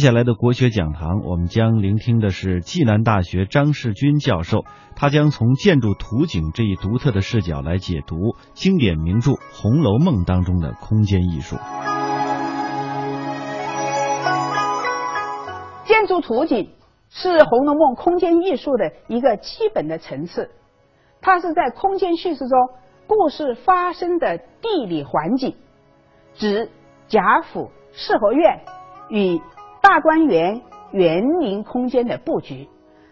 接下来的国学讲堂，我们将聆听的是暨南大学张世军教授，他将从建筑图景这一独特的视角来解读经典名著《红楼梦》当中的空间艺术。建筑图景是《红楼梦》空间艺术的一个基本的层次，它是在空间叙事中故事发生的地理环境，指贾府、四合院与。大观园园林空间的布局，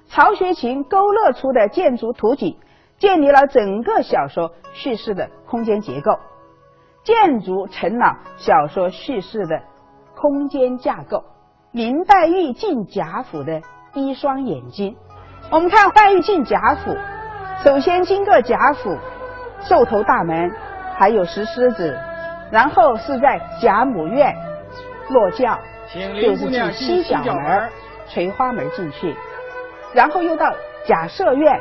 曹雪芹勾勒出的建筑图景，建立了整个小说叙事的空间结构，建筑成了小说叙事的空间架构。林黛玉进贾府的一双眼睛，我们看黛玉进贾府，首先经过贾府寿头大门，还有石狮子，然后是在贾母院落轿。就是进西角门、垂花门进去，然后又到贾赦院，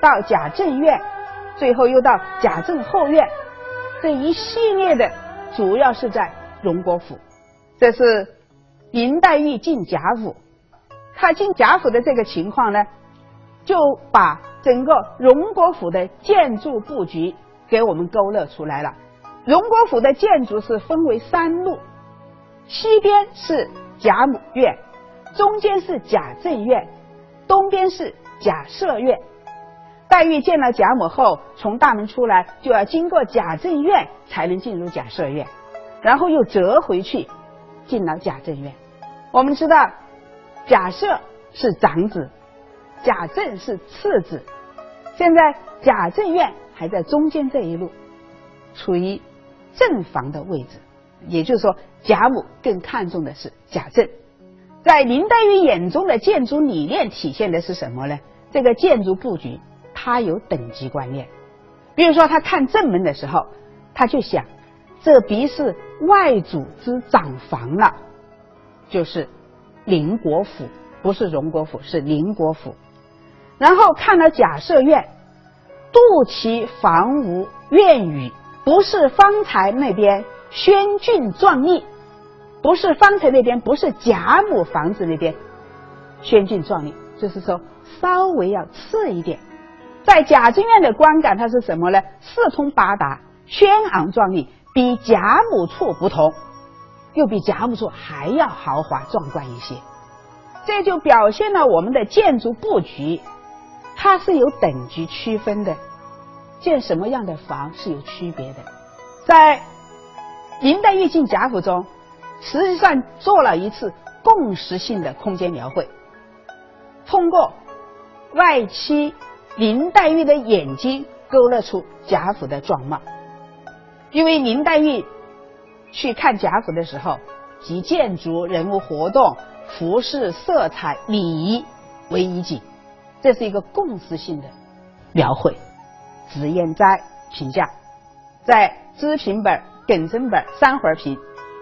到贾政院，最后又到贾政后院，这一系列的主要是在荣国府。这是林黛玉进贾府，她进贾府的这个情况呢，就把整个荣国府的建筑布局给我们勾勒出来了。荣国府的建筑是分为三路。西边是贾母院，中间是贾政院，东边是贾赦院。黛玉见了贾母后，从大门出来就要经过贾政院才能进入贾赦院，然后又折回去进了贾政院。我们知道，贾赦是长子，贾政是次子。现在贾政院还在中间这一路，处于正房的位置。也就是说，贾母更看重的是贾政。在林黛玉眼中的建筑理念体现的是什么呢？这个建筑布局，它有等级观念。比如说，他看正门的时候，他就想，这必是外祖之长房了，就是宁国府，不是荣国府，是宁国府。然后看了贾赦院，杜其房屋院宇，不是方才那边。轩峻壮丽，不是方城那边，不是贾母房子那边，轩峻壮丽，就是说稍微要次一点。在贾政院的观感，它是什么呢？四通八达，轩昂壮丽，比贾母处不同，又比贾母处还要豪华壮观一些。这就表现了我们的建筑布局，它是有等级区分的，建什么样的房是有区别的，在。林黛玉进贾府中，实际上做了一次共识性的空间描绘。通过外戚林黛玉的眼睛勾勒出贾府的状貌。因为林黛玉去看贾府的时候，集建筑、人物活动、服饰、色彩、礼仪为一景，这是一个共识性的描绘。脂砚斋评价，在知评本。耿真本三回评，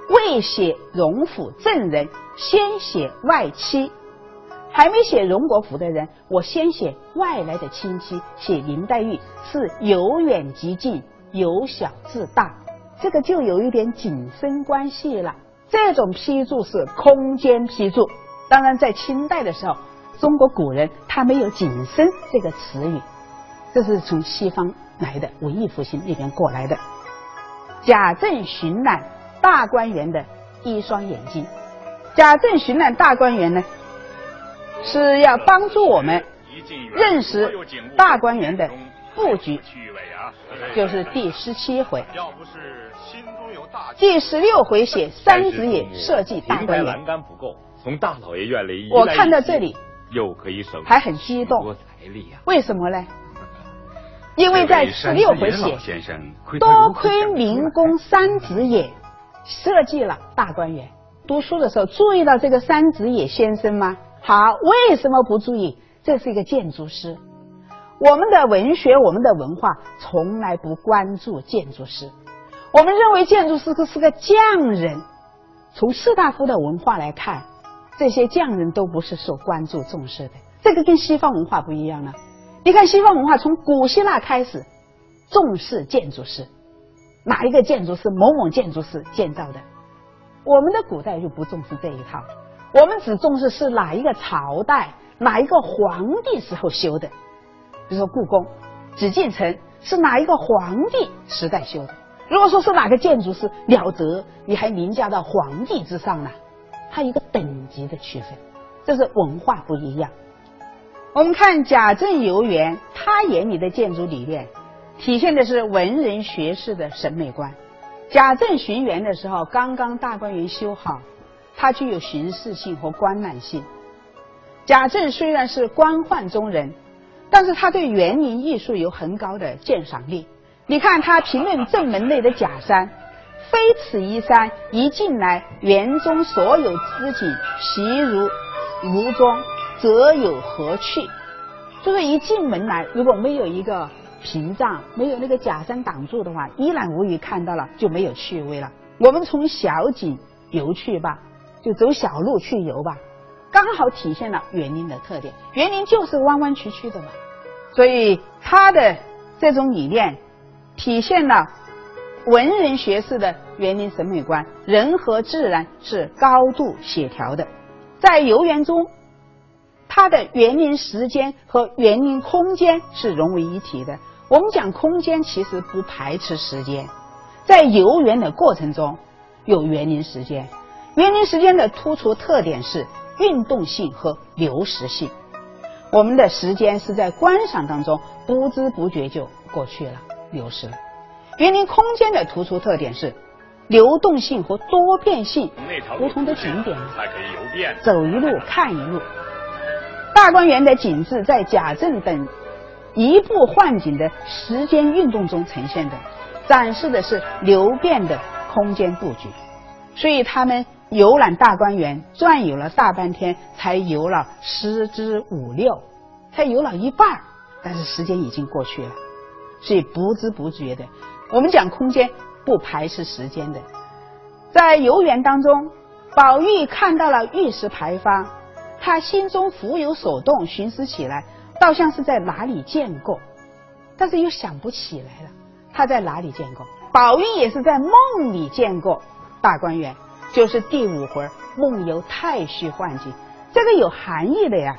未写荣府正人，先写外戚，还没写荣国府的人，我先写外来的亲戚，写林黛玉是由远及近，由小至大，这个就有一点景深关系了。这种批注是空间批注，当然在清代的时候，中国古人他没有景深这个词语，这是从西方来的文艺复兴那边过来的。贾政巡览大观园的一双眼睛，贾政巡览大观园呢，是要帮助我们认识大观园的布局，就是第十七回。第十六回写三子野设计大观园。从大老爷院里，我看到这里又可以省，还很激动。为什么呢？因为在十六回写，多亏明公三子野设计了大观园。读书的时候注意到这个三子野先生吗？好，为什么不注意？这是一个建筑师。我们的文学，我们的文化从来不关注建筑师。我们认为建筑师是个匠人。从士大夫的文化来看，这些匠人都不是受关注重视的。这个跟西方文化不一样了。你看西方文化从古希腊开始重视建筑师，哪一个建筑师某某建筑师建造的？我们的古代就不重视这一套。我们只重视是哪一个朝代、哪一个皇帝时候修的。比如说故宫、紫禁城是哪一个皇帝时代修的？如果说是哪个建筑是了得，你还凌驾到皇帝之上呢？它一个等级的区分，这是文化不一样。我们看贾政游园，他眼里的建筑理念，体现的是文人学士的审美观。贾政巡园的时候，刚刚大观园修好，它具有巡视性和观览性。贾政虽然是官宦中人，但是他对园林艺术有很高的鉴赏力。你看他评论正门内的假山，非此一山，一进来园中所有之景，习如如中。则有何趣？就是一进门来，如果没有一个屏障，没有那个假山挡住的话，一览无余，看到了就没有趣味了。我们从小景游去吧，就走小路去游吧，刚好体现了园林的特点。园林就是弯弯曲曲的嘛，所以他的这种理念体现了文人学士的园林审美观，人和自然是高度协调的，在游园中。它的园林时间和园林空间是融为一体的。我们讲空间，其实不排斥时间，在游园的过程中有园林时间。园林时间的突出特点是运动性和流实性。我们的时间是在观赏当中不知不觉就过去了，流失了。园林空间的突出特点是流动性和多变性，不同的景点才可以游遍走一路看一路。大观园的景致在贾政等移步换景的时间运动中呈现的，展示的是流变的空间布局。所以他们游览大观园转悠了大半天，才游了十之五六，才游了一半但是时间已经过去了，所以不知不觉的。我们讲空间不排斥时间的，在游园当中，宝玉看到了玉石牌坊。他心中浮有所动，寻思起来，倒像是在哪里见过，但是又想不起来了。他在哪里见过？宝玉也是在梦里见过大观园，就是第五回梦游太虚幻境，这个有含义的呀。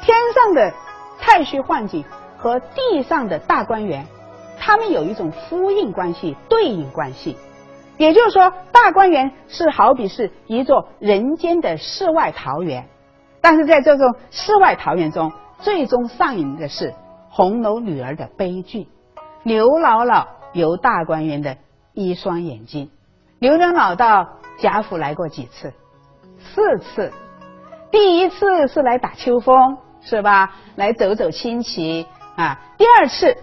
天上的太虚幻境和地上的大观园，它们有一种呼应关系、对应关系。也就是说，大观园是好比是一座人间的世外桃源。但是在这种世外桃源中，最终上演的是红楼女儿的悲剧。刘姥姥由大观园的一双眼睛。刘姥姥到贾府来过几次？四次。第一次是来打秋风，是吧？来走走亲戚啊。第二次，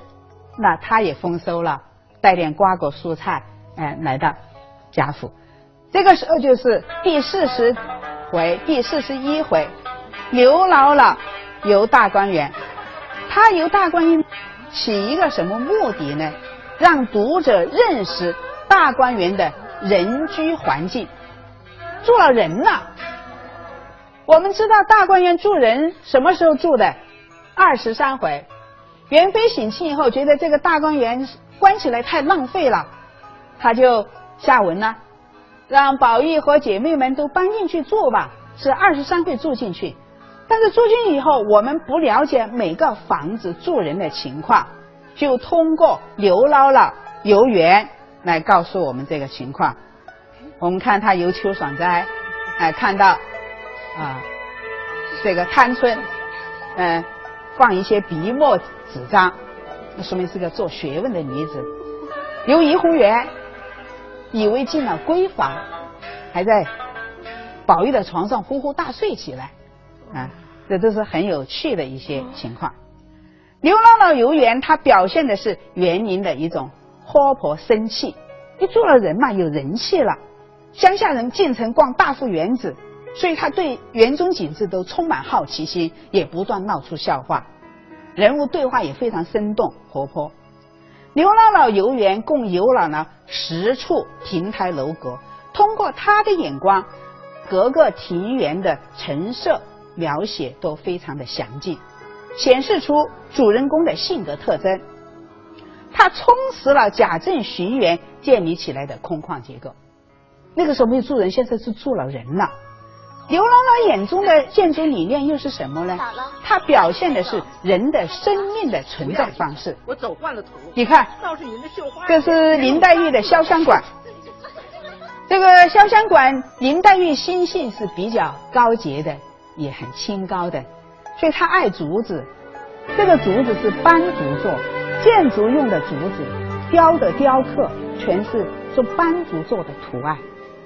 那她也丰收了，带点瓜果蔬菜，哎，来到贾府。这个时候就是第四十回，第四十一回。刘姥姥游大观园，她游大观园起一个什么目的呢？让读者认识大观园的人居环境，住了人了。我们知道大观园住人什么时候住的？二十三回，元妃省亲以后，觉得这个大观园关起来太浪费了，他就下文了，让宝玉和姐妹们都搬进去住吧。是二十三回住进去。但是住进以后，我们不了解每个房子住人的情况，就通过刘姥姥游园来告诉我们这个情况。我们看他游秋爽斋，哎，看到啊这个探春，嗯，放一些笔墨纸张，那说明是个做学问的女子。游怡红园，以为进了闺房，还在宝玉的床上呼呼大睡起来。啊，这都是很有趣的一些情况。刘姥姥游园，它表现的是园林的一种活泼生气。一住了人嘛，有人气了。乡下人进城逛大富园子，所以他对园中景致都充满好奇心，也不断闹出笑话。人物对话也非常生动活泼。刘姥姥游园共游览了十处亭台楼阁，通过他的眼光，各个庭园的陈设。描写都非常的详尽，显示出主人公的性格特征。它充实了贾政寻园建立起来的空旷结构。那个时候没有住人，现在是住了人了。刘姥姥眼中的建筑理念又是什么呢？它表现的是人的生命的存在方式。我走惯了图，你看。这是林黛玉的潇湘馆。这个潇湘馆，林黛玉心性是比较高洁的，也很清高的，所以他爱竹子。这个竹子是斑竹做，建筑用的竹子，雕的雕刻全是做斑竹做的图案，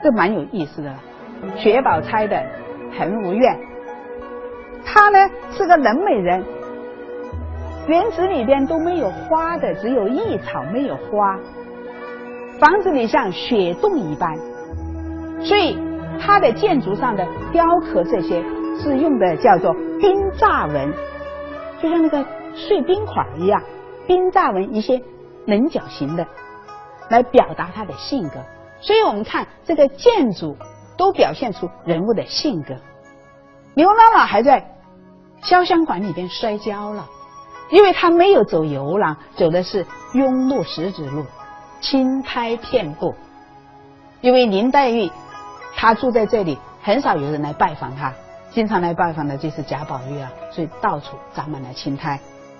这蛮有意思的。薛宝钗的恒芜苑，她呢是个冷美人，园子里边都没有花的，只有一草没有花，房子里像雪洞一般，所以他的建筑上的雕刻这些是用的叫做冰栅纹，就像那个碎冰块一样，冰栅纹一些棱角形的，来表达他的性格。所以我们看这个建筑。都表现出人物的性格。刘姥姥还在潇湘馆里边摔跤了，因为她没有走游廊，走的是庸路石子路，轻拍片布。因为林黛玉她住在这里，很少有人来拜访她，经常来拜访的就是贾宝玉啊，所以到处长满了青苔。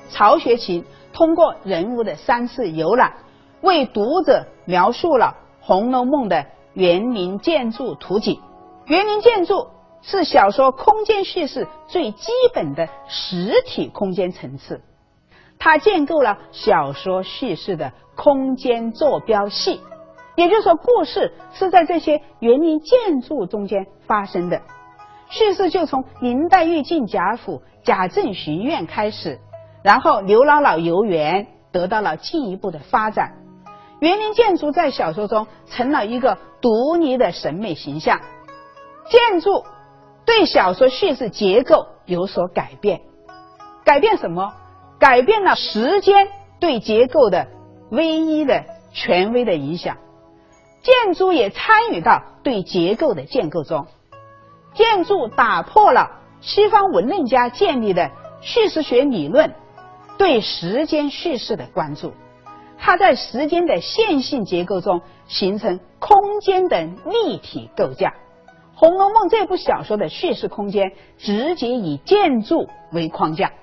曹雪芹通过人物的三次游览，为读者描述了《红楼梦》的。园林建筑图景，园林建筑是小说空间叙事最基本的实体空间层次，它建构了小说叙事的空间坐标系，也就是说，故事是在这些园林建筑中间发生的。叙事就从林黛玉进贾府、贾政巡院开始，然后刘姥姥游园得到了进一步的发展。园林建筑在小说中成了一个独立的审美形象，建筑对小说叙事结构有所改变，改变什么？改变了时间对结构的唯一的权威的影响，建筑也参与到对结构的建构中，建筑打破了西方文论家建立的叙事学理论对时间叙事的关注。它在时间的线性结构中形成空间的立体构架，《红楼梦》这部小说的叙事空间直接以建筑为框架。